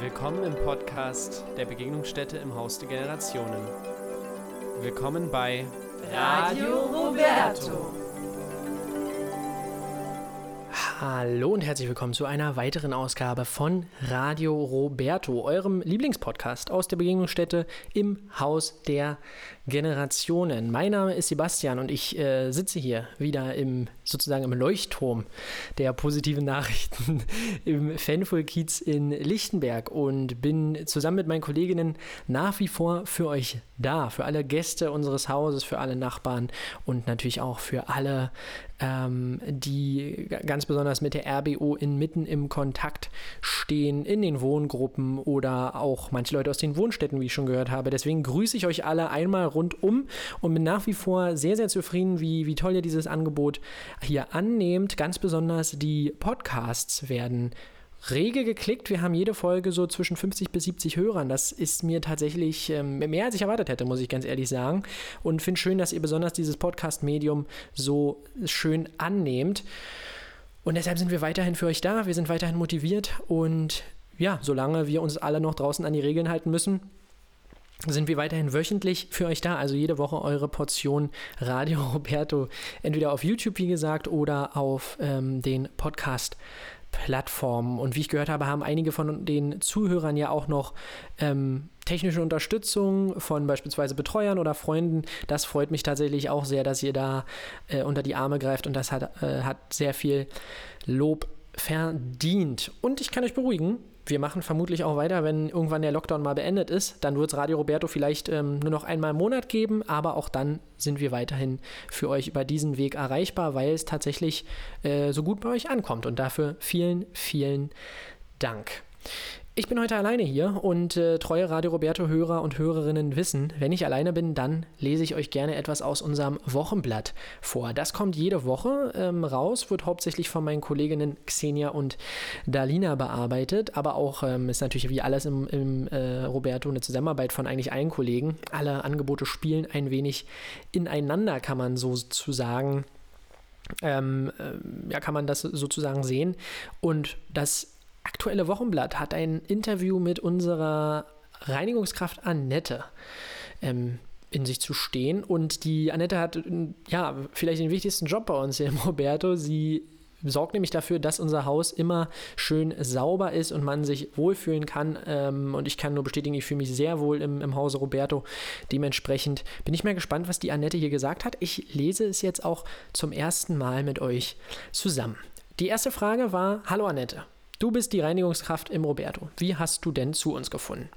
Willkommen im Podcast der Begegnungsstätte im Haus der Generationen. Willkommen bei Radio Roberto. Hallo und herzlich willkommen zu einer weiteren Ausgabe von Radio Roberto, eurem Lieblingspodcast aus der Begegnungsstätte im Haus der Generationen. Mein Name ist Sebastian und ich äh, sitze hier wieder im sozusagen im Leuchtturm der positiven Nachrichten im Fanful-Kiez in Lichtenberg und bin zusammen mit meinen Kolleginnen nach wie vor für euch da, für alle Gäste unseres Hauses, für alle Nachbarn und natürlich auch für alle ähm, die ganz besonders mit der RBO inmitten im Kontakt stehen, in den Wohngruppen oder auch manche Leute aus den Wohnstätten, wie ich schon gehört habe. Deswegen grüße ich euch alle einmal rundum und bin nach wie vor sehr, sehr zufrieden, wie, wie toll ihr dieses Angebot hier annehmt. Ganz besonders die Podcasts werden rege geklickt. Wir haben jede Folge so zwischen 50 bis 70 Hörern. Das ist mir tatsächlich ähm, mehr als ich erwartet hätte, muss ich ganz ehrlich sagen. Und finde schön, dass ihr besonders dieses Podcast-Medium so schön annehmt. Und deshalb sind wir weiterhin für euch da. Wir sind weiterhin motiviert. Und ja, solange wir uns alle noch draußen an die Regeln halten müssen, sind wir weiterhin wöchentlich für euch da. Also jede Woche eure Portion Radio Roberto. Entweder auf YouTube, wie gesagt, oder auf ähm, den Podcast Plattformen. Und wie ich gehört habe, haben einige von den Zuhörern ja auch noch ähm, technische Unterstützung von beispielsweise Betreuern oder Freunden. Das freut mich tatsächlich auch sehr, dass ihr da äh, unter die Arme greift und das hat, äh, hat sehr viel Lob verdient. Und ich kann euch beruhigen, wir machen vermutlich auch weiter, wenn irgendwann der Lockdown mal beendet ist. Dann wird es Radio Roberto vielleicht ähm, nur noch einmal im Monat geben, aber auch dann sind wir weiterhin für euch über diesen Weg erreichbar, weil es tatsächlich äh, so gut bei euch ankommt. Und dafür vielen, vielen Dank. Ich bin heute alleine hier und äh, treue Radio Roberto-Hörer und Hörerinnen wissen, wenn ich alleine bin, dann lese ich euch gerne etwas aus unserem Wochenblatt vor. Das kommt jede Woche ähm, raus, wird hauptsächlich von meinen Kolleginnen Xenia und Dalina bearbeitet, aber auch ähm, ist natürlich wie alles im, im äh, Roberto eine Zusammenarbeit von eigentlich allen Kollegen. Alle Angebote spielen ein wenig ineinander, kann man so. Ähm, äh, ja, kann man das sozusagen sehen. Und das aktuelle Wochenblatt hat ein Interview mit unserer Reinigungskraft Annette ähm, in sich zu stehen. Und die Annette hat ja vielleicht den wichtigsten Job bei uns hier im Roberto. Sie sorgt nämlich dafür, dass unser Haus immer schön sauber ist und man sich wohlfühlen kann. Ähm, und ich kann nur bestätigen, ich fühle mich sehr wohl im, im Hause Roberto. Dementsprechend bin ich mal gespannt, was die Annette hier gesagt hat. Ich lese es jetzt auch zum ersten Mal mit euch zusammen. Die erste Frage war: Hallo Annette. Du bist die Reinigungskraft im Roberto. Wie hast du denn zu uns gefunden?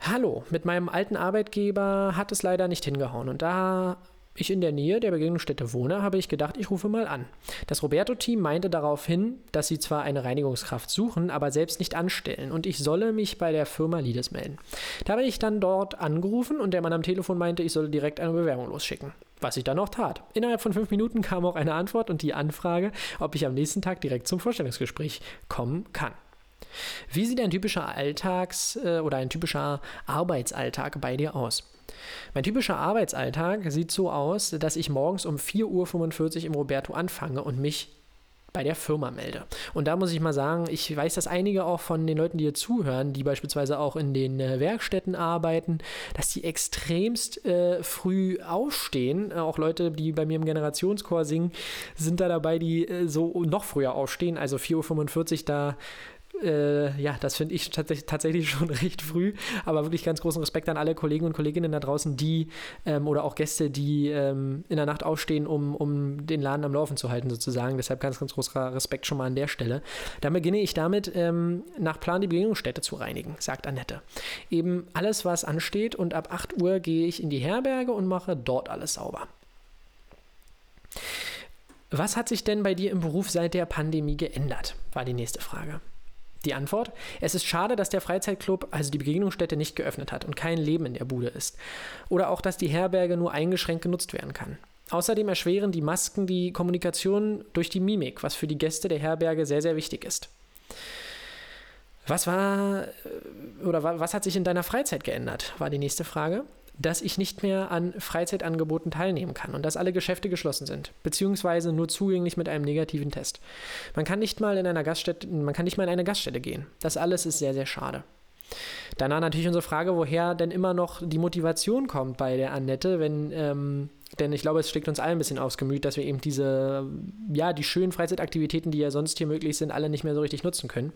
Hallo, mit meinem alten Arbeitgeber hat es leider nicht hingehauen und da ich in der Nähe der Begegnungsstätte wohne, habe ich gedacht, ich rufe mal an. Das Roberto-Team meinte darauf hin, dass sie zwar eine Reinigungskraft suchen, aber selbst nicht anstellen und ich solle mich bei der Firma Lides melden. Da habe ich dann dort angerufen und der Mann am Telefon meinte, ich solle direkt eine Bewerbung losschicken. Was ich dann auch tat. Innerhalb von fünf Minuten kam auch eine Antwort und die Anfrage, ob ich am nächsten Tag direkt zum Vorstellungsgespräch kommen kann. Wie sieht ein typischer Alltags- äh, oder ein typischer Arbeitsalltag bei dir aus? Mein typischer Arbeitsalltag sieht so aus, dass ich morgens um 4.45 Uhr im Roberto anfange und mich bei der Firma melde. Und da muss ich mal sagen, ich weiß, dass einige auch von den Leuten, die hier zuhören, die beispielsweise auch in den äh, Werkstätten arbeiten, dass die extremst äh, früh aufstehen. Äh, auch Leute, die bei mir im Generationschor singen, sind da dabei, die äh, so noch früher aufstehen. Also 4.45 Uhr da äh, ja, das finde ich tatsächlich, tatsächlich schon recht früh, aber wirklich ganz großen Respekt an alle Kollegen und Kolleginnen da draußen, die ähm, oder auch Gäste, die ähm, in der Nacht aufstehen, um, um den Laden am Laufen zu halten, sozusagen. Deshalb ganz, ganz großer Respekt schon mal an der Stelle. Dann beginne ich damit, ähm, nach Plan die Begegnungsstätte zu reinigen, sagt Annette. Eben alles, was ansteht und ab 8 Uhr gehe ich in die Herberge und mache dort alles sauber. Was hat sich denn bei dir im Beruf seit der Pandemie geändert? War die nächste Frage. Die Antwort? Es ist schade, dass der Freizeitclub, also die Begegnungsstätte, nicht geöffnet hat und kein Leben in der Bude ist. Oder auch, dass die Herberge nur eingeschränkt genutzt werden kann. Außerdem erschweren die Masken die Kommunikation durch die Mimik, was für die Gäste der Herberge sehr, sehr wichtig ist. Was war äh, oder was hat sich in deiner Freizeit geändert? War die nächste Frage. Dass ich nicht mehr an Freizeitangeboten teilnehmen kann und dass alle Geschäfte geschlossen sind, beziehungsweise nur zugänglich mit einem negativen Test. Man kann nicht mal in einer Gaststätte, man kann nicht mal in eine Gaststätte gehen. Das alles ist sehr, sehr schade. Danach natürlich unsere Frage, woher denn immer noch die Motivation kommt bei der Annette, wenn, ähm, denn ich glaube, es schlägt uns allen ein bisschen aufs Gemüt, dass wir eben diese, ja, die schönen Freizeitaktivitäten, die ja sonst hier möglich sind, alle nicht mehr so richtig nutzen können.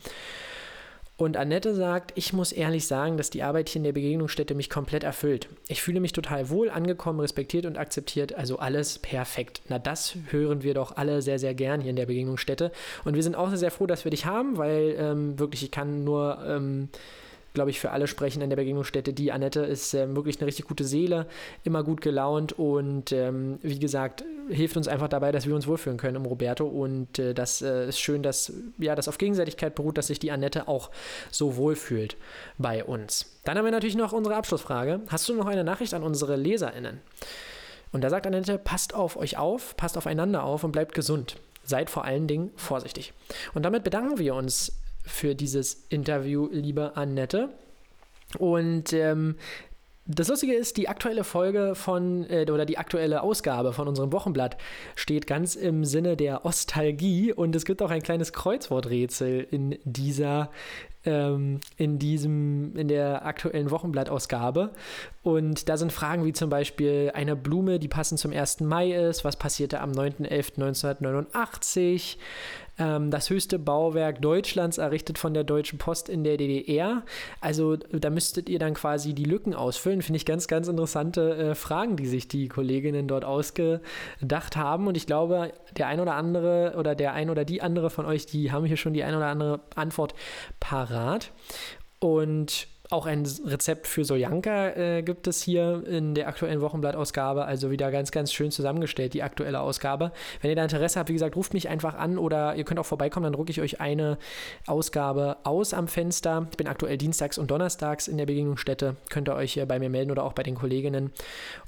Und Annette sagt, ich muss ehrlich sagen, dass die Arbeit hier in der Begegnungsstätte mich komplett erfüllt. Ich fühle mich total wohl, angekommen, respektiert und akzeptiert, also alles perfekt. Na, das hören wir doch alle sehr, sehr gern hier in der Begegnungsstätte. Und wir sind auch sehr, sehr froh, dass wir dich haben, weil ähm, wirklich, ich kann nur ähm, glaube ich, für alle sprechen in der Begegnungsstätte. Die Annette ist äh, wirklich eine richtig gute Seele, immer gut gelaunt und ähm, wie gesagt, hilft uns einfach dabei, dass wir uns wohlfühlen können im Roberto. Und äh, das äh, ist schön, dass ja, das auf Gegenseitigkeit beruht, dass sich die Annette auch so wohlfühlt bei uns. Dann haben wir natürlich noch unsere Abschlussfrage. Hast du noch eine Nachricht an unsere LeserInnen? Und da sagt Annette, passt auf euch auf, passt aufeinander auf und bleibt gesund. Seid vor allen Dingen vorsichtig. Und damit bedanken wir uns für dieses Interview, liebe Annette. Und ähm, das Lustige ist, die aktuelle Folge von, äh, oder die aktuelle Ausgabe von unserem Wochenblatt steht ganz im Sinne der Ostalgie und es gibt auch ein kleines Kreuzworträtsel in dieser ähm, in diesem, in der aktuellen Wochenblattausgabe. Und da sind Fragen wie zum Beispiel eine Blume, die passend zum 1. Mai ist, was passierte am 9.11.1989, ähm, das höchste Bauwerk Deutschlands errichtet von der Deutschen Post in der DDR. Also da müsstet ihr dann quasi die Lücken ausfüllen. Finde ich ganz, ganz interessante äh, Fragen, die sich die Kolleginnen dort ausgedacht haben. Und ich glaube, der ein oder andere oder der ein oder die andere von euch, die haben hier schon die ein oder andere Antwort parat. Und auch ein Rezept für Soljanka äh, gibt es hier in der aktuellen Wochenblattausgabe, also wieder ganz, ganz schön zusammengestellt, die aktuelle Ausgabe. Wenn ihr da Interesse habt, wie gesagt, ruft mich einfach an oder ihr könnt auch vorbeikommen, dann drucke ich euch eine Ausgabe aus am Fenster. Ich bin aktuell dienstags und donnerstags in der Begegnungsstätte, könnt ihr euch hier bei mir melden oder auch bei den Kolleginnen.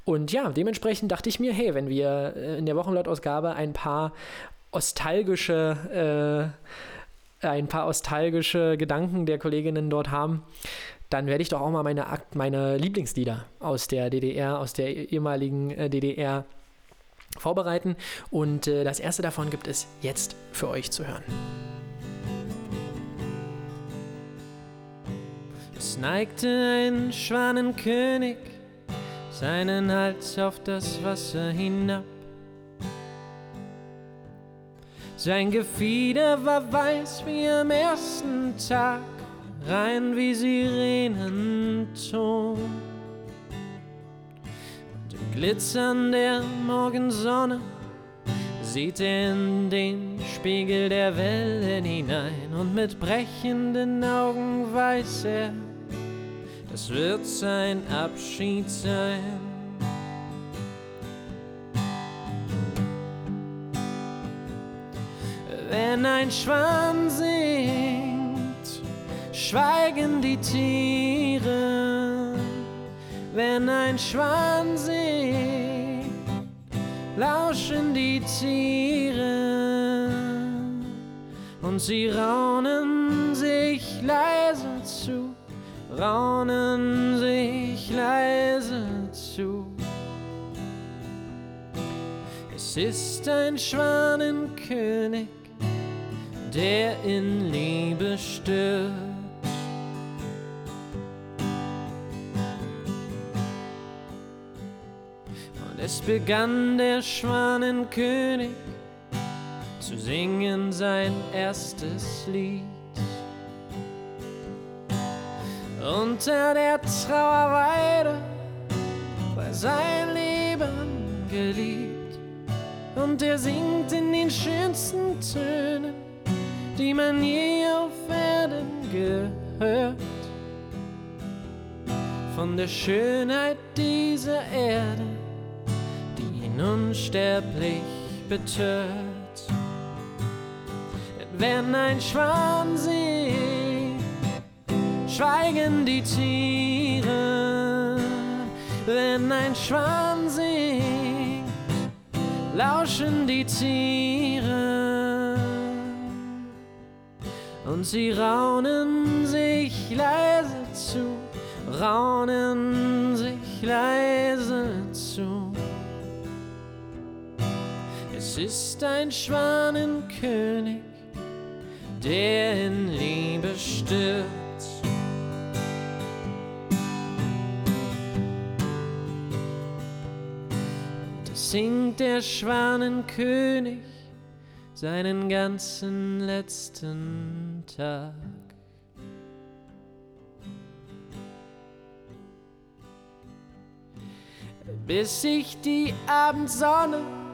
Und ja, dementsprechend dachte ich mir, hey, wenn wir äh, in der Wochenblattausgabe ein paar nostalgische äh, ein paar nostalgische Gedanken der Kolleginnen dort haben, dann werde ich doch auch mal meine, meine Lieblingslieder aus der DDR, aus der ehemaligen äh, DDR vorbereiten. Und äh, das erste davon gibt es jetzt für euch zu hören. Es neigte ein Schwanenkönig seinen Hals auf das Wasser hinab. Sein Gefieder war weiß wie am ersten Tag rein wie Sirenenton. Und im Glitzern der Morgensonne sieht er in den Spiegel der Wellen hinein und mit brechenden Augen weiß er, das wird sein Abschied sein. Wenn ein Schwan singt, schweigen die Tiere, wenn ein Schwan singt, lauschen die Tiere und sie raunen sich leise zu, raunen sich leise zu. Es ist ein Schwanenkönig, der in Liebe stirbt. Es begann der Schwanenkönig zu singen sein erstes Lied. Unter der Trauerweide war sein Leben geliebt und er singt in den schönsten Tönen, die man je auf Erden gehört. Von der Schönheit dieser Erde unsterblich betört. Wenn ein Schwan singt, schweigen die Tiere. Wenn ein Schwan singt, lauschen die Tiere. Und sie raunen sich leise zu, raunen sich leise Ist ein Schwanenkönig, der in Liebe stirbt. Da singt der Schwanenkönig seinen ganzen letzten Tag. Bis sich die Abendsonne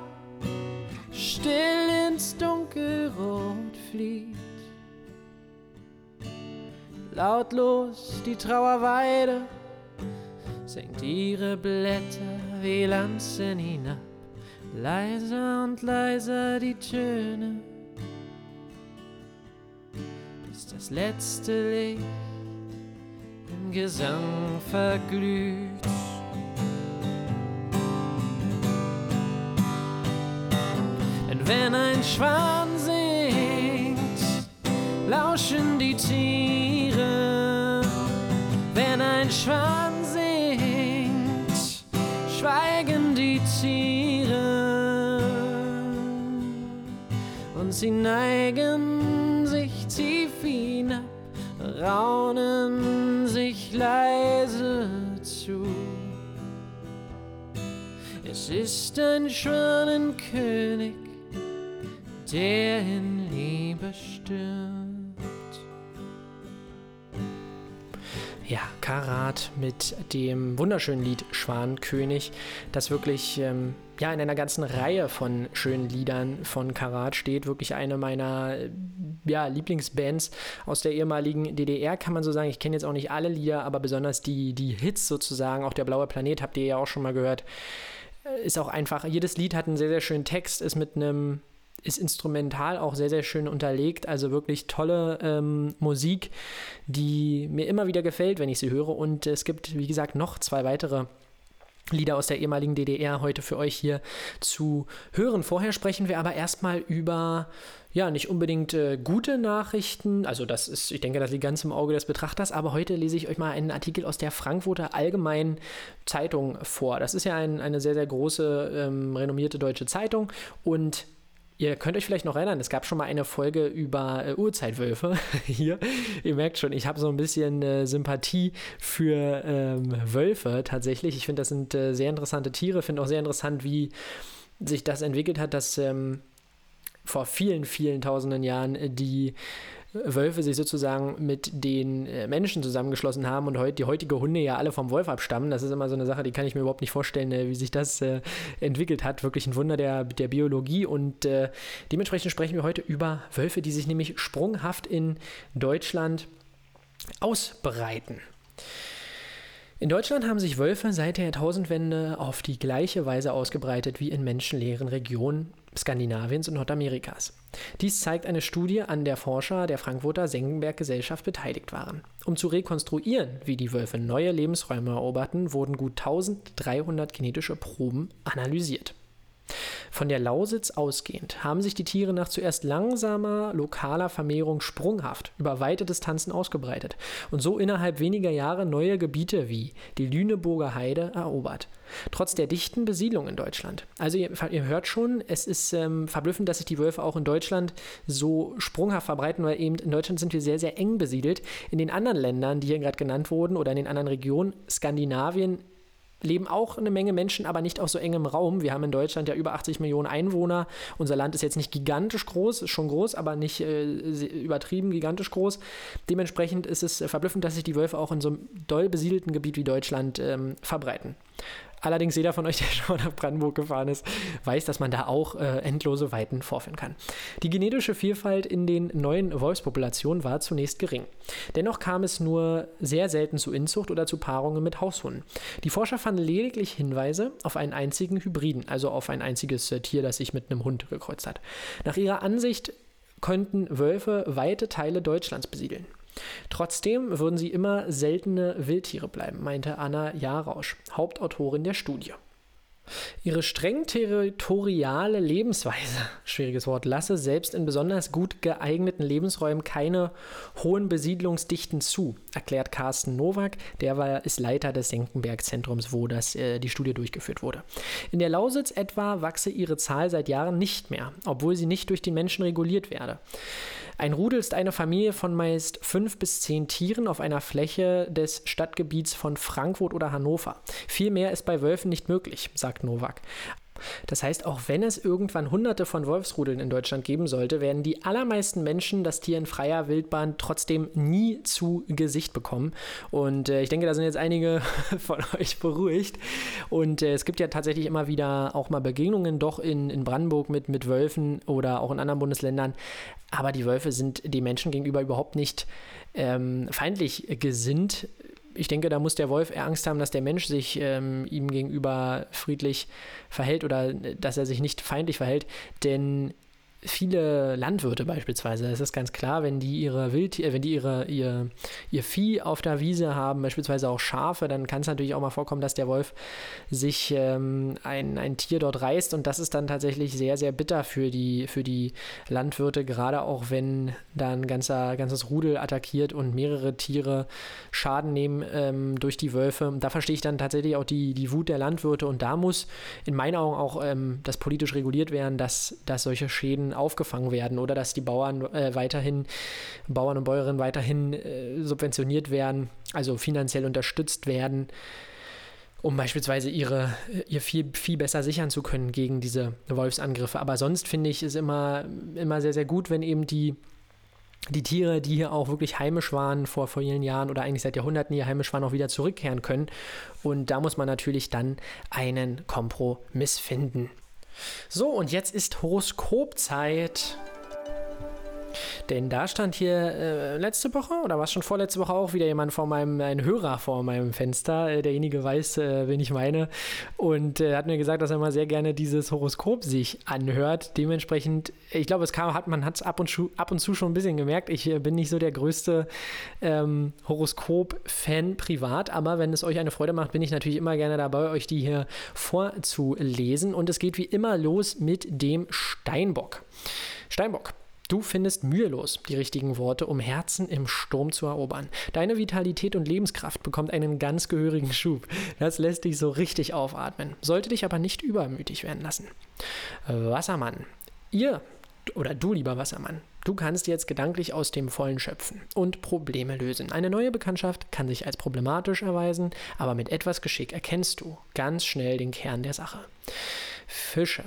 still ins Dunkelrot flieht. Lautlos die Trauerweide senkt ihre Blätter wie Lanzen hinab. Leiser und leiser die Töne, bis das letzte Licht im Gesang verglüht. Wenn ein Schwan singt, lauschen die Tiere. Wenn ein Schwan singt, schweigen die Tiere. Und sie neigen sich tief hinab, raunen sich leise zu. Es ist ein Schwanenkönig, der in Liebe stirbt. Ja, Karat mit dem wunderschönen Lied Schwankönig, das wirklich ähm, ja, in einer ganzen Reihe von schönen Liedern von Karat steht. Wirklich eine meiner äh, ja, Lieblingsbands aus der ehemaligen DDR, kann man so sagen. Ich kenne jetzt auch nicht alle Lieder, aber besonders die, die Hits sozusagen, auch der Blaue Planet, habt ihr ja auch schon mal gehört. Äh, Ist auch einfach, jedes Lied hat einen sehr, sehr schönen Text, ist mit einem ist instrumental auch sehr, sehr schön unterlegt. Also wirklich tolle ähm, Musik, die mir immer wieder gefällt, wenn ich sie höre. Und es gibt, wie gesagt, noch zwei weitere Lieder aus der ehemaligen DDR heute für euch hier zu hören. Vorher sprechen wir aber erstmal über, ja, nicht unbedingt äh, gute Nachrichten. Also, das ist, ich denke, das liegt ganz im Auge des Betrachters. Aber heute lese ich euch mal einen Artikel aus der Frankfurter Allgemeinen Zeitung vor. Das ist ja ein, eine sehr, sehr große, ähm, renommierte deutsche Zeitung. Und Ihr könnt euch vielleicht noch erinnern, es gab schon mal eine Folge über äh, Urzeitwölfe hier. Ihr merkt schon, ich habe so ein bisschen äh, Sympathie für ähm, Wölfe tatsächlich. Ich finde, das sind äh, sehr interessante Tiere. Finde auch sehr interessant, wie sich das entwickelt hat, dass ähm, vor vielen, vielen tausenden Jahren äh, die Wölfe sich sozusagen mit den äh, Menschen zusammengeschlossen haben und heut, die heutige Hunde ja alle vom Wolf abstammen. Das ist immer so eine Sache, die kann ich mir überhaupt nicht vorstellen, äh, wie sich das äh, entwickelt hat. Wirklich ein Wunder der, der Biologie und dementsprechend sprechen wir heute über Wölfe, die sich nämlich sprunghaft in Deutschland ausbreiten. In Deutschland haben sich Wölfe seit der Jahrtausendwende auf die gleiche Weise ausgebreitet wie in menschenleeren Regionen Skandinaviens und Nordamerikas. Dies zeigt eine Studie, an der Forscher der Frankfurter Senckenberg Gesellschaft beteiligt waren. Um zu rekonstruieren, wie die Wölfe neue Lebensräume eroberten, wurden gut 1300 genetische Proben analysiert. Von der Lausitz ausgehend haben sich die Tiere nach zuerst langsamer lokaler Vermehrung sprunghaft über weite Distanzen ausgebreitet und so innerhalb weniger Jahre neue Gebiete wie die Lüneburger Heide erobert. Trotz der dichten Besiedlung in Deutschland. Also ihr, ihr hört schon, es ist ähm, verblüffend, dass sich die Wölfe auch in Deutschland so sprunghaft verbreiten, weil eben in Deutschland sind wir sehr, sehr eng besiedelt. In den anderen Ländern, die hier gerade genannt wurden, oder in den anderen Regionen, Skandinavien, leben auch eine Menge Menschen, aber nicht auf so engem Raum. Wir haben in Deutschland ja über 80 Millionen Einwohner. Unser Land ist jetzt nicht gigantisch groß, ist schon groß, aber nicht äh, übertrieben gigantisch groß. Dementsprechend ist es verblüffend, dass sich die Wölfe auch in so einem doll besiedelten Gebiet wie Deutschland ähm, verbreiten. Allerdings jeder von euch, der schon mal nach Brandenburg gefahren ist, weiß, dass man da auch äh, endlose Weiten vorführen kann. Die genetische Vielfalt in den neuen Wolfspopulationen war zunächst gering. Dennoch kam es nur sehr selten zu Inzucht oder zu Paarungen mit Haushunden. Die Forscher fanden lediglich Hinweise auf einen einzigen Hybriden, also auf ein einziges äh, Tier, das sich mit einem Hund gekreuzt hat. Nach ihrer Ansicht könnten Wölfe weite Teile Deutschlands besiedeln. Trotzdem würden sie immer seltene Wildtiere bleiben, meinte Anna Jarausch, Hauptautorin der Studie. Ihre streng territoriale Lebensweise, schwieriges Wort, lasse selbst in besonders gut geeigneten Lebensräumen keine hohen Besiedlungsdichten zu, erklärt Carsten Nowak, der war, ist Leiter des Senckenberg-Zentrums, wo das, äh, die Studie durchgeführt wurde. In der Lausitz etwa wachse ihre Zahl seit Jahren nicht mehr, obwohl sie nicht durch den Menschen reguliert werde. Ein Rudel ist eine Familie von meist fünf bis zehn Tieren auf einer Fläche des Stadtgebiets von Frankfurt oder Hannover. Viel mehr ist bei Wölfen nicht möglich, sagt Nowak. Das heißt, auch wenn es irgendwann hunderte von Wolfsrudeln in Deutschland geben sollte, werden die allermeisten Menschen das Tier in freier Wildbahn trotzdem nie zu Gesicht bekommen. Und äh, ich denke, da sind jetzt einige von euch beruhigt. Und äh, es gibt ja tatsächlich immer wieder auch mal Begegnungen doch in, in Brandenburg mit, mit Wölfen oder auch in anderen Bundesländern. Aber die Wölfe sind den Menschen gegenüber überhaupt nicht ähm, feindlich gesinnt ich denke, da muss der Wolf eher Angst haben, dass der Mensch sich ähm, ihm gegenüber friedlich verhält oder äh, dass er sich nicht feindlich verhält. Denn viele Landwirte beispielsweise, das ist ganz klar, wenn die ihre Wild, äh, wenn die ihre, ihr, ihr Vieh auf der Wiese haben, beispielsweise auch Schafe, dann kann es natürlich auch mal vorkommen, dass der Wolf sich ähm, ein, ein Tier dort reißt. Und das ist dann tatsächlich sehr, sehr bitter für die, für die Landwirte, gerade auch wenn da ein ganzer, ganzes Rudel attackiert und mehrere Tiere Schaden nehmen ähm, durch die Wölfe. Da verstehe ich dann tatsächlich auch die, die Wut der Landwirte. Und da muss in meinen Augen auch ähm, das politisch reguliert werden, dass, dass solche Schäden aufgefangen werden oder dass die Bauern äh, weiterhin, Bauern und Bäuerinnen weiterhin äh, subventioniert werden, also finanziell unterstützt werden, um beispielsweise ihre, ihr Vieh, Vieh besser sichern zu können gegen diese Wolfsangriffe. Aber sonst finde ich es immer, immer sehr, sehr gut, wenn eben die die Tiere, die hier auch wirklich heimisch waren vor vielen Jahren oder eigentlich seit Jahrhunderten hier heimisch waren, auch wieder zurückkehren können. Und da muss man natürlich dann einen Kompromiss finden. So, und jetzt ist Horoskopzeit. Denn da stand hier äh, letzte Woche oder war es schon vorletzte Woche auch wieder jemand vor meinem, ein Hörer vor meinem Fenster. Äh, derjenige weiß, äh, wen ich meine. Und äh, hat mir gesagt, dass er mal sehr gerne dieses Horoskop sich anhört. Dementsprechend, ich glaube, es kam, hat, man hat es ab, und ab und zu schon ein bisschen gemerkt. Ich äh, bin nicht so der größte ähm, Horoskop-Fan privat, aber wenn es euch eine Freude macht, bin ich natürlich immer gerne dabei, euch die hier vorzulesen. Und es geht wie immer los mit dem Steinbock. Steinbock. Du findest mühelos die richtigen Worte, um Herzen im Sturm zu erobern. Deine Vitalität und Lebenskraft bekommt einen ganz gehörigen Schub. Das lässt dich so richtig aufatmen, sollte dich aber nicht übermütig werden lassen. Wassermann. Ihr oder du, lieber Wassermann, du kannst jetzt gedanklich aus dem Vollen schöpfen und Probleme lösen. Eine neue Bekanntschaft kann sich als problematisch erweisen, aber mit etwas Geschick erkennst du ganz schnell den Kern der Sache. Fische.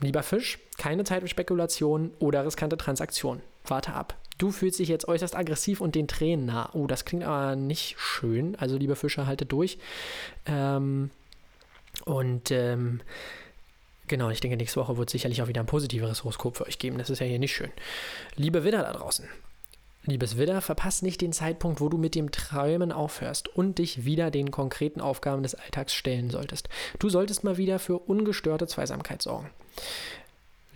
Lieber Fisch, keine Zeit für Spekulation oder riskante Transaktionen. Warte ab. Du fühlst dich jetzt äußerst aggressiv und den Tränen nah. Oh, das klingt aber nicht schön. Also, liebe Fische, haltet durch. Ähm, und ähm, genau, ich denke, nächste Woche wird sicherlich auch wieder ein positiveres Horoskop für euch geben. Das ist ja hier nicht schön. Liebe Widder da draußen, Liebes Widder, verpass nicht den Zeitpunkt, wo du mit dem Träumen aufhörst und dich wieder den konkreten Aufgaben des Alltags stellen solltest. Du solltest mal wieder für ungestörte Zweisamkeit sorgen.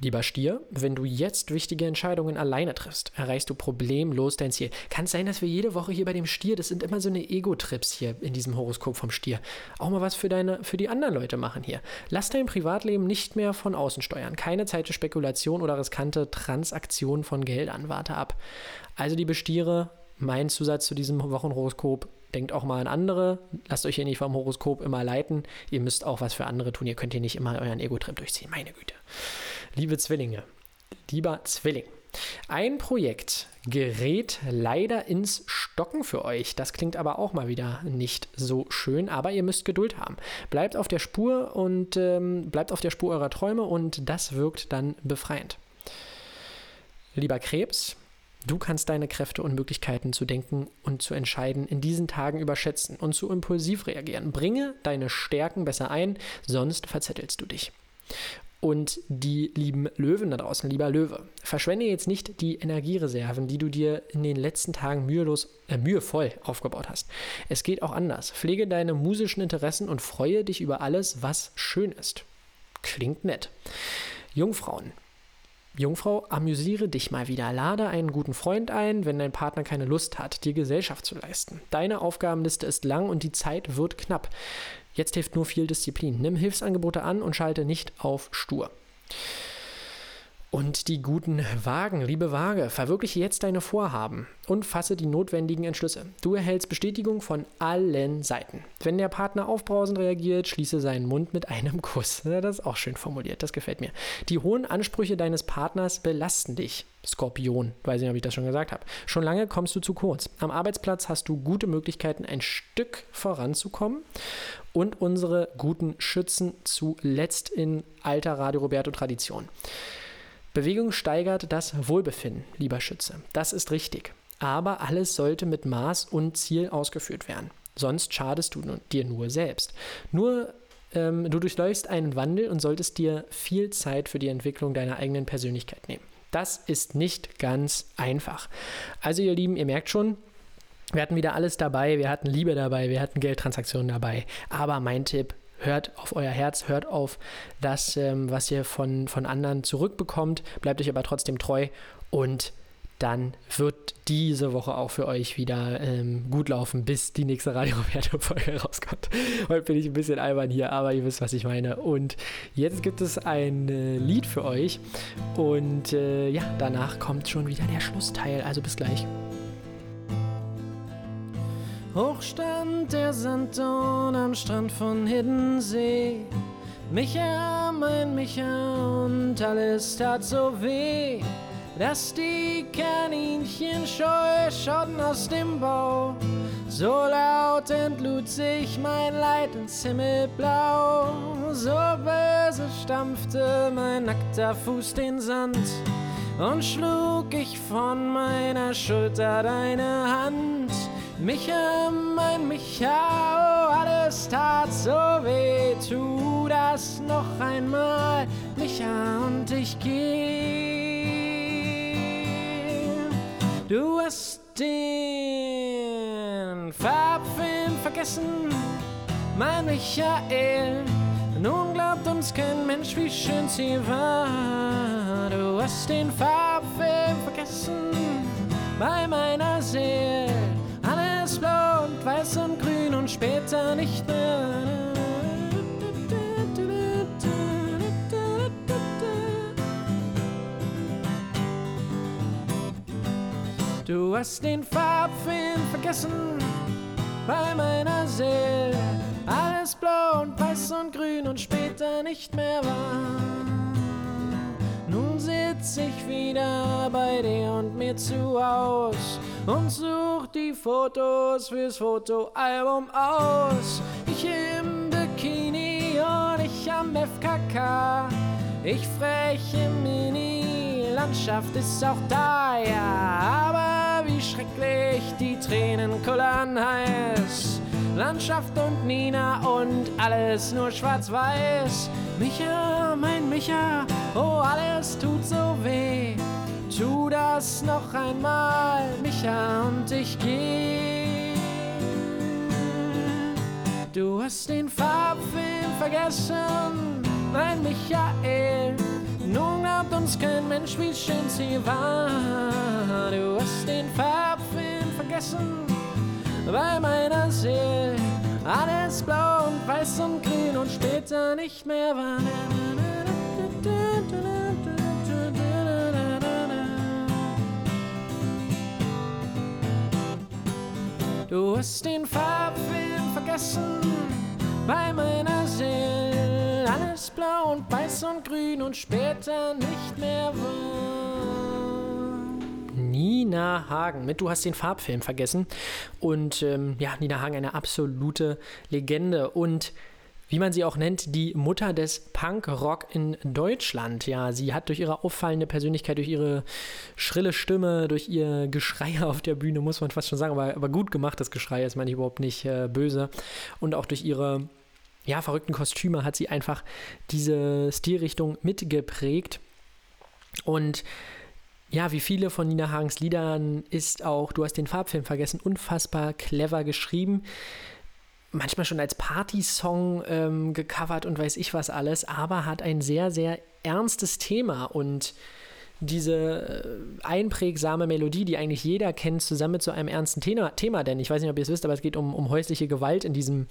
Lieber Stier, wenn du jetzt wichtige Entscheidungen alleine triffst, erreichst du problemlos dein Ziel. Kann es sein, dass wir jede Woche hier bei dem Stier, das sind immer so eine Ego-Trips hier in diesem Horoskop vom Stier, auch mal was für deine, für die anderen Leute machen hier. Lass dein Privatleben nicht mehr von außen steuern. Keine Zeit für Spekulation oder riskante Transaktionen von Geldern. Warte ab. Also, liebe Stiere, mein Zusatz zu diesem Wochenhoroskop, denkt auch mal an andere. Lasst euch hier nicht vom Horoskop immer leiten. Ihr müsst auch was für andere tun. Ihr könnt hier nicht immer euren Ego-Trip durchziehen. Meine Güte. Liebe Zwillinge, lieber Zwilling, ein Projekt gerät leider ins Stocken für euch. Das klingt aber auch mal wieder nicht so schön, aber ihr müsst Geduld haben. Bleibt auf der Spur und ähm, bleibt auf der Spur eurer Träume und das wirkt dann befreiend. Lieber Krebs, Du kannst deine Kräfte und Möglichkeiten zu denken und zu entscheiden in diesen Tagen überschätzen und zu impulsiv reagieren. Bringe deine Stärken besser ein, sonst verzettelst du dich. Und die lieben Löwen da draußen, lieber Löwe, verschwende jetzt nicht die Energiereserven, die du dir in den letzten Tagen mühelos, äh, mühevoll aufgebaut hast. Es geht auch anders. Pflege deine musischen Interessen und freue dich über alles, was schön ist. Klingt nett. Jungfrauen, Jungfrau, amüsiere dich mal wieder. Lade einen guten Freund ein, wenn dein Partner keine Lust hat, dir Gesellschaft zu leisten. Deine Aufgabenliste ist lang und die Zeit wird knapp. Jetzt hilft nur viel Disziplin. Nimm Hilfsangebote an und schalte nicht auf stur. Und die guten Wagen, liebe Waage, verwirkliche jetzt deine Vorhaben und fasse die notwendigen Entschlüsse. Du erhältst Bestätigung von allen Seiten. Wenn der Partner aufbrausend reagiert, schließe seinen Mund mit einem Kuss. Das ist auch schön formuliert, das gefällt mir. Die hohen Ansprüche deines Partners belasten dich. Skorpion, weiß nicht, ob ich das schon gesagt habe. Schon lange kommst du zu kurz. Am Arbeitsplatz hast du gute Möglichkeiten, ein Stück voranzukommen und unsere guten Schützen zuletzt in alter Radio Roberto Tradition. Bewegung steigert das Wohlbefinden, lieber Schütze. Das ist richtig. Aber alles sollte mit Maß und Ziel ausgeführt werden. Sonst schadest du dir nur selbst. Nur ähm, du durchläufst einen Wandel und solltest dir viel Zeit für die Entwicklung deiner eigenen Persönlichkeit nehmen. Das ist nicht ganz einfach. Also ihr Lieben, ihr merkt schon, wir hatten wieder alles dabei, wir hatten Liebe dabei, wir hatten Geldtransaktionen dabei. Aber mein Tipp, hört auf euer Herz, hört auf das, ähm, was ihr von, von anderen zurückbekommt, bleibt euch aber trotzdem treu und dann wird diese Woche auch für euch wieder ähm, gut laufen, bis die nächste Radio Roberto-Folge rauskommt. Heute bin ich ein bisschen albern hier, aber ihr wisst, was ich meine. Und jetzt gibt es ein äh, Lied für euch. Und äh, ja, danach kommt schon wieder der Schlussteil. Also bis gleich. Hoch stand der Sandton am Strand von Hiddensee. Micha, mein Micha, und alles tat so weh, dass die Kaninchen scheu schauten aus dem Bau. So laut entlud sich mein Leid ins Himmelblau, so böse stampfte mein nackter Fuß den Sand und schlug ich von meiner Schulter deine Hand. Micha, mein Micha, oh, alles tat so weh, tu das noch einmal, Micha, und ich geh. Du hast den Farbfilm vergessen, mein Michael. Nun glaubt uns kein Mensch, wie schön sie war. Du hast den Farbfilm vergessen bei meiner Seele blau und weiß und grün und später nicht mehr. Du hast den Farbfilm vergessen bei meiner Seele. Alles blau und weiß und grün und später nicht mehr war. Nun sitz ich wieder bei dir und mir zu Haus und such die Fotos fürs Fotoalbum aus. Ich im Bikini und ich am FKK. Ich freche Mini, Landschaft ist auch da, ja. Aber wie schrecklich die Tränen kullern heiß. Landschaft und Nina und alles nur schwarz-weiß. Micha, mein Micha, oh, alles tut so weh. Tu das noch einmal, Micha, und ich geh. Du hast den Farbfilm vergessen, mein Michael. Nun glaubt uns kein Mensch, wie schön sie war. Du hast den Farbfilm vergessen, bei meiner Seele alles blau und weiß und grün und später nicht mehr war. Du hast den Farbfilm vergessen bei meiner Seele. Alles blau und weiß und grün und später nicht mehr war. Nina Hagen mit Du hast den Farbfilm vergessen. Und ähm, ja, Nina Hagen, eine absolute Legende. Und wie man sie auch nennt, die Mutter des Punkrock in Deutschland. Ja, sie hat durch ihre auffallende Persönlichkeit, durch ihre schrille Stimme, durch ihr Geschrei auf der Bühne, muss man fast schon sagen, aber, aber gut gemacht, das Geschrei, ist meine ich überhaupt nicht äh, böse. Und auch durch ihre ja, verrückten Kostüme hat sie einfach diese Stilrichtung mitgeprägt. Und ja, wie viele von Nina Hagens Liedern ist auch, du hast den Farbfilm vergessen, unfassbar clever geschrieben. Manchmal schon als Partysong ähm, gecovert und weiß ich was alles, aber hat ein sehr, sehr ernstes Thema und diese äh, einprägsame Melodie, die eigentlich jeder kennt, zusammen mit so einem ernsten Thema, Thema denn ich weiß nicht, ob ihr es wisst, aber es geht um, um häusliche Gewalt in diesem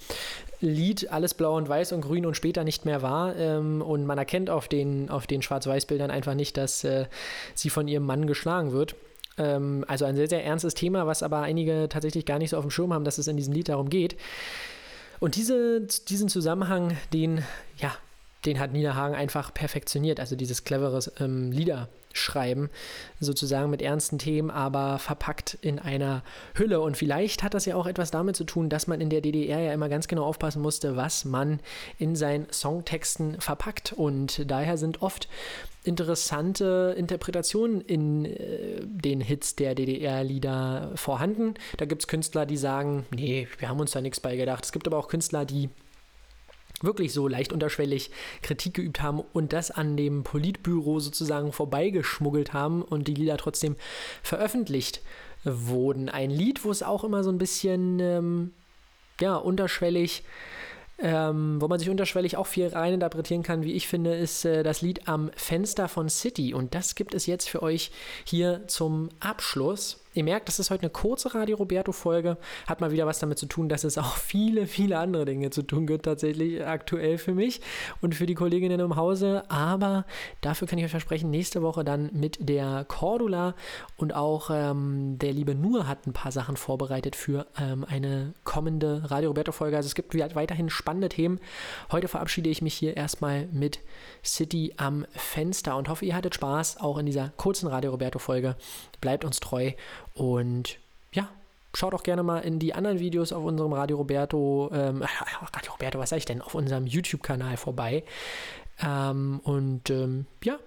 Lied, alles blau und weiß und grün und später nicht mehr war. Ähm, und man erkennt auf den, auf den Schwarz-Weiß-Bildern einfach nicht, dass äh, sie von ihrem Mann geschlagen wird. Ähm, also ein sehr, sehr ernstes Thema, was aber einige tatsächlich gar nicht so auf dem Schirm haben, dass es in diesem Lied darum geht. Und diese, diesen Zusammenhang, den, ja, den hat Niederhagen einfach perfektioniert. Also dieses cleveres ähm, Liederschreiben, sozusagen mit ernsten Themen, aber verpackt in einer Hülle. Und vielleicht hat das ja auch etwas damit zu tun, dass man in der DDR ja immer ganz genau aufpassen musste, was man in seinen Songtexten verpackt. Und daher sind oft interessante Interpretationen in äh, den Hits der DDR-Lieder vorhanden. Da gibt es Künstler, die sagen, nee, wir haben uns da nichts bei gedacht. Es gibt aber auch Künstler, die wirklich so leicht unterschwellig Kritik geübt haben und das an dem Politbüro sozusagen vorbeigeschmuggelt haben und die Lieder trotzdem veröffentlicht wurden. Ein Lied, wo es auch immer so ein bisschen ähm, ja, unterschwellig ähm, wo man sich unterschwellig auch viel reininterpretieren kann, wie ich finde, ist äh, das Lied Am Fenster von City. Und das gibt es jetzt für euch hier zum Abschluss. Ihr merkt, das ist heute eine kurze Radio Roberto-Folge. Hat mal wieder was damit zu tun, dass es auch viele, viele andere Dinge zu tun gibt, tatsächlich aktuell für mich und für die Kolleginnen im Hause. Aber dafür kann ich euch versprechen, nächste Woche dann mit der Cordula und auch ähm, der liebe Nur hat ein paar Sachen vorbereitet für ähm, eine kommende Radio Roberto-Folge. Also es gibt weiterhin spannende Themen. Heute verabschiede ich mich hier erstmal mit City am Fenster und hoffe, ihr hattet Spaß auch in dieser kurzen Radio Roberto-Folge. Bleibt uns treu und ja, schaut auch gerne mal in die anderen Videos auf unserem Radio Roberto, ähm, Radio Roberto, was sag ich denn, auf unserem YouTube-Kanal vorbei. Ähm, und ähm, ja,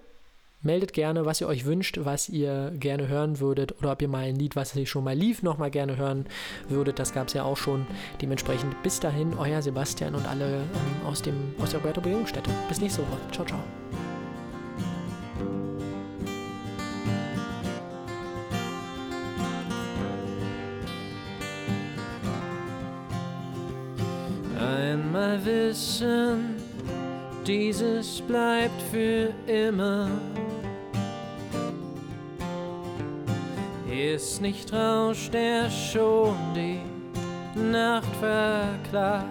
meldet gerne, was ihr euch wünscht, was ihr gerne hören würdet oder ob ihr mal ein Lied, was schon mal lief, nochmal gerne hören würdet. Das gab es ja auch schon. Dementsprechend bis dahin, euer Sebastian und alle ähm, aus, dem, aus der Roberto Bewegungsstätte. Bis nächste Woche. Ciao, ciao. Einmal wissen, dieses bleibt für immer. Ist nicht Rausch, der schon die Nacht verklagt.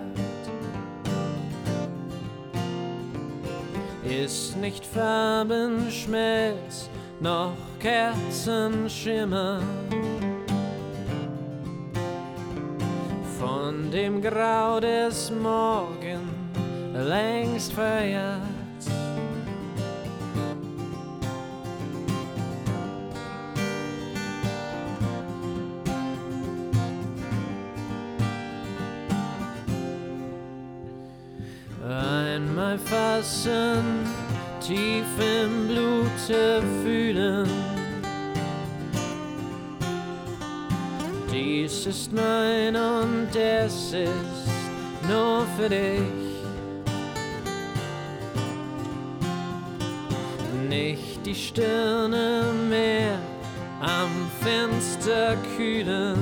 Ist nicht Farbenschmelz, noch Kerzenschimmer. Von dem Grau des Morgen längst verjagt. Einmal fassen, tief im Blute fühlen. Dies ist mein und es ist nur für dich. Nicht die Stirne mehr am Fenster kühlen.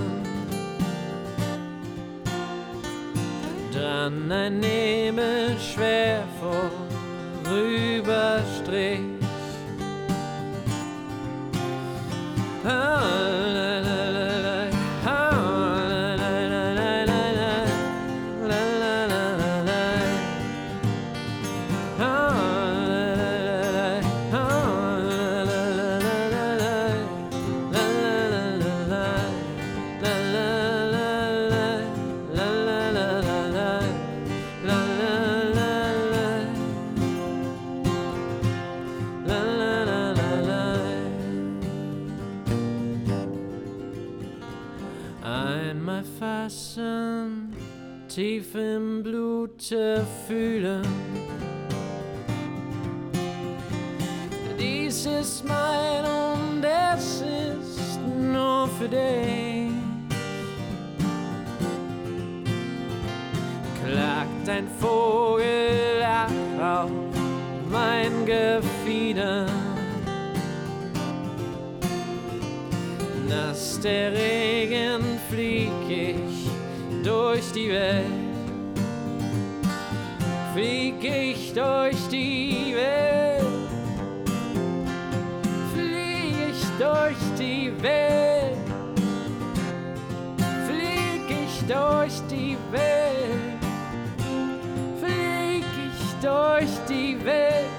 Dann ein Nebel schwer vorüberstrich. Blute fühlen. Dies ist mein und es ist nur für dich. Klagt ein Vogel auf mein Gefieder. Nass der Regen flieg ich durch die Welt. Flieg ich durch die Welt. Flieg die Welt. Flieg ich durch die Welt. Flieg ich durch die Welt.